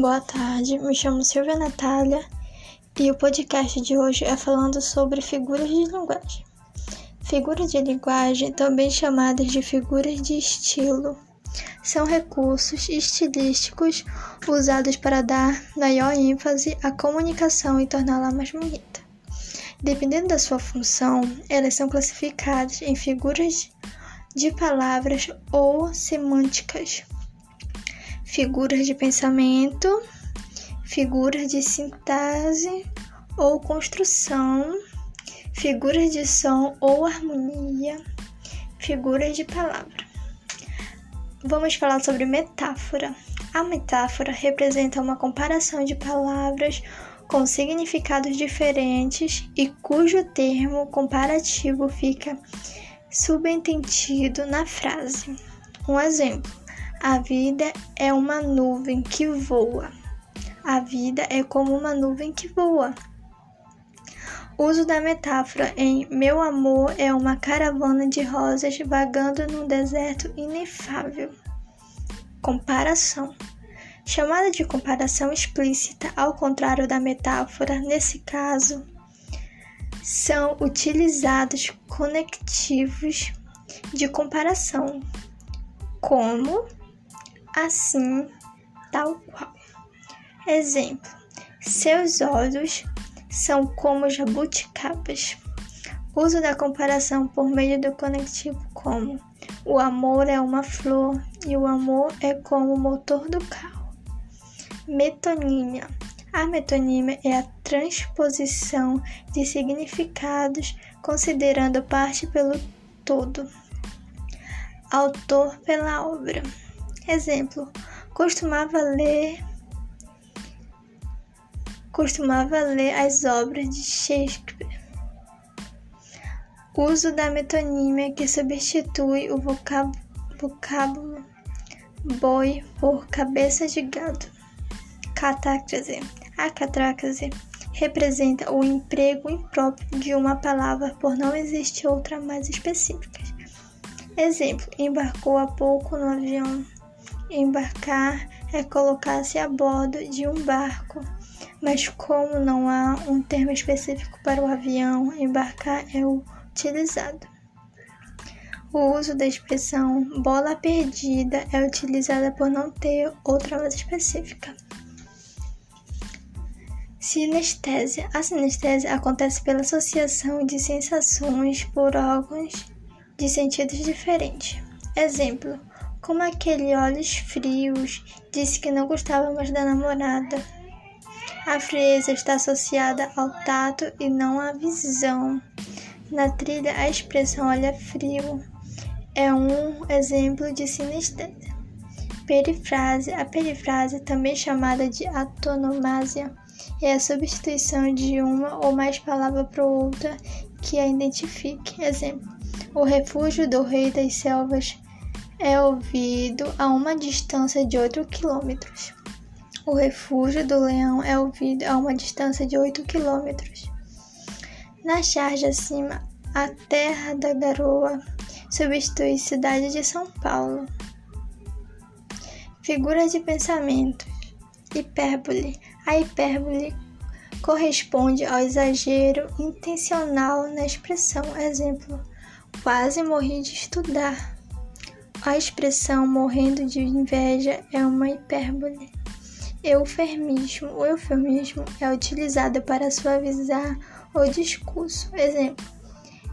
Boa tarde, me chamo Silvia Natália e o podcast de hoje é falando sobre figuras de linguagem. Figuras de linguagem, também chamadas de figuras de estilo, são recursos estilísticos usados para dar maior ênfase à comunicação e torná-la mais bonita. Dependendo da sua função, elas são classificadas em figuras de palavras ou semânticas figuras de pensamento, figuras de sintaxe ou construção, figuras de som ou harmonia, figuras de palavra. Vamos falar sobre metáfora. A metáfora representa uma comparação de palavras com significados diferentes e cujo termo comparativo fica subentendido na frase. Um exemplo: a vida é uma nuvem que voa. A vida é como uma nuvem que voa. Uso da metáfora em Meu amor é uma caravana de rosas vagando num deserto inefável. Comparação. Chamada de comparação explícita, ao contrário da metáfora, nesse caso, são utilizados conectivos de comparação, como assim, tal qual. Exemplo: seus olhos são como jabuticabas. Uso da comparação por meio do conectivo como o amor é uma flor e o amor é como o motor do carro. Metonímia. A metonímia é a transposição de significados considerando parte pelo todo. Autor pela obra. Exemplo: costumava ler costumava ler as obras de Shakespeare. Uso da metonímia que substitui o vocábulo, boi por cabeça de gado. Catácrase. A catácrase representa o emprego impróprio de uma palavra por não existir outra mais específica. Exemplo: embarcou há pouco no avião. Embarcar é colocar-se a bordo de um barco, mas como não há um termo específico para o avião, embarcar é utilizado. O uso da expressão bola perdida é utilizada por não ter outra mais específica. Sinestésia. A sinestésia acontece pela associação de sensações por órgãos de sentidos diferentes. Exemplo: como aquele olhos frios disse que não gostava mais da namorada. A frieza está associada ao tato e não à visão. Na trilha, a expressão olha frio é um exemplo de sinestesia. Perifrase. A perifrase, também chamada de atonomásia, é a substituição de uma ou mais palavras por outra que a identifique. Exemplo: o refúgio do rei das selvas é ouvido a uma distância de 8 quilômetros. O refúgio do leão é ouvido a uma distância de 8 quilômetros. Na charge acima, a terra da garoa substitui cidade de São Paulo. Figuras de pensamento. Hipérbole. A hipérbole corresponde ao exagero intencional na expressão. Exemplo: quase morri de estudar. A expressão morrendo de inveja é uma hipérbole. Eufemismo. O eufemismo é utilizado para suavizar o discurso. Exemplo: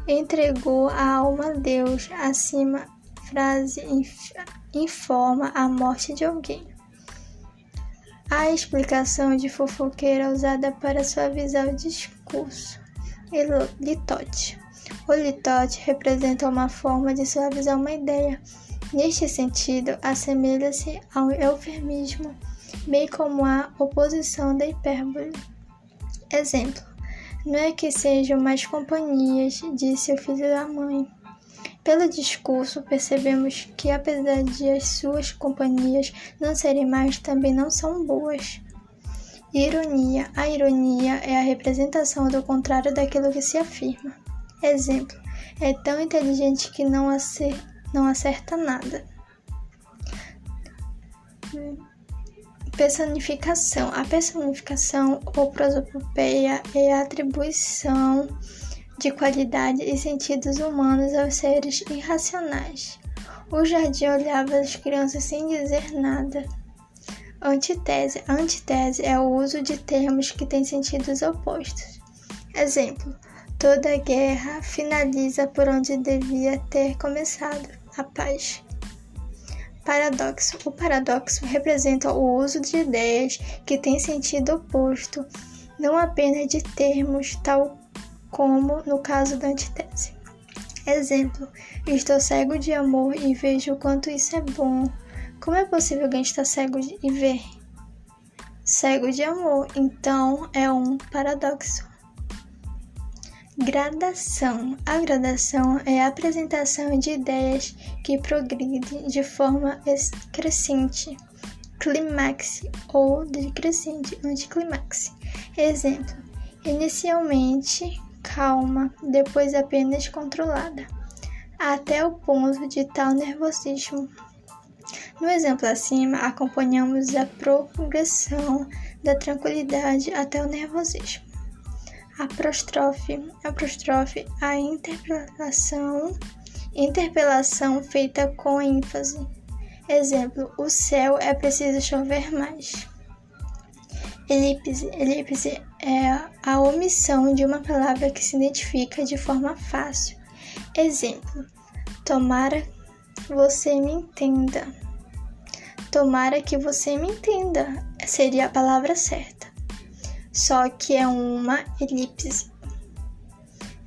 entregou a alma a Deus. Acima, frase informa a morte de alguém. A explicação de fofoqueira usada para suavizar o discurso. Litote. O litote representa uma forma de suavizar uma ideia Neste sentido, assemelha-se ao eufemismo, bem como a oposição da hipérbole. Exemplo: Não é que sejam mais companhias, disse o filho da mãe. Pelo discurso, percebemos que, apesar de as suas companhias não serem mais, também não são boas. Ironia: A ironia é a representação do contrário daquilo que se afirma. Exemplo: É tão inteligente que não acerta não acerta nada. Personificação. A personificação ou prosopopeia é a atribuição de qualidade e sentidos humanos aos seres irracionais. O jardim olhava as crianças sem dizer nada. Antitese. Antitese é o uso de termos que têm sentidos opostos. Exemplo: toda guerra finaliza por onde devia ter começado a paz. Paradoxo. O paradoxo representa o uso de ideias que têm sentido oposto, não apenas de termos, tal como no caso da antitese. Exemplo: estou cego de amor e vejo o quanto isso é bom. Como é possível alguém estar cego e ver? Cego de amor, então é um paradoxo. Gradação. A gradação é a apresentação de ideias que progridem de forma crescente, clímax ou decrescente, anticlímax. Exemplo: inicialmente calma, depois apenas controlada, até o ponto de tal nervosismo. No exemplo acima, acompanhamos a progressão da tranquilidade até o nervosismo. Apostrofe, apostrofe, a interpelação, interpelação feita com ênfase. Exemplo: o céu é preciso chover mais. Elipse, elipse é a omissão de uma palavra que se identifica de forma fácil. Exemplo: tomara você me entenda. Tomara que você me entenda seria a palavra certa só que é uma elipse.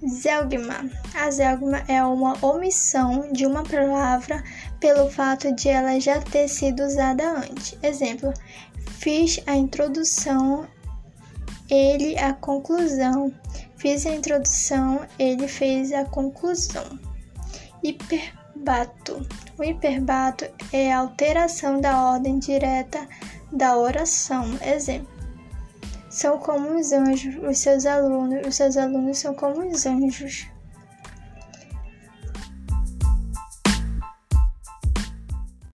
Zelgma. A zelgma é uma omissão de uma palavra pelo fato de ela já ter sido usada antes. Exemplo: fiz a introdução, ele a conclusão. Fiz a introdução, ele fez a conclusão. Hiperbato. O hiperbato é a alteração da ordem direta da oração. Exemplo: são como os anjos, os seus alunos, os seus alunos são como os anjos.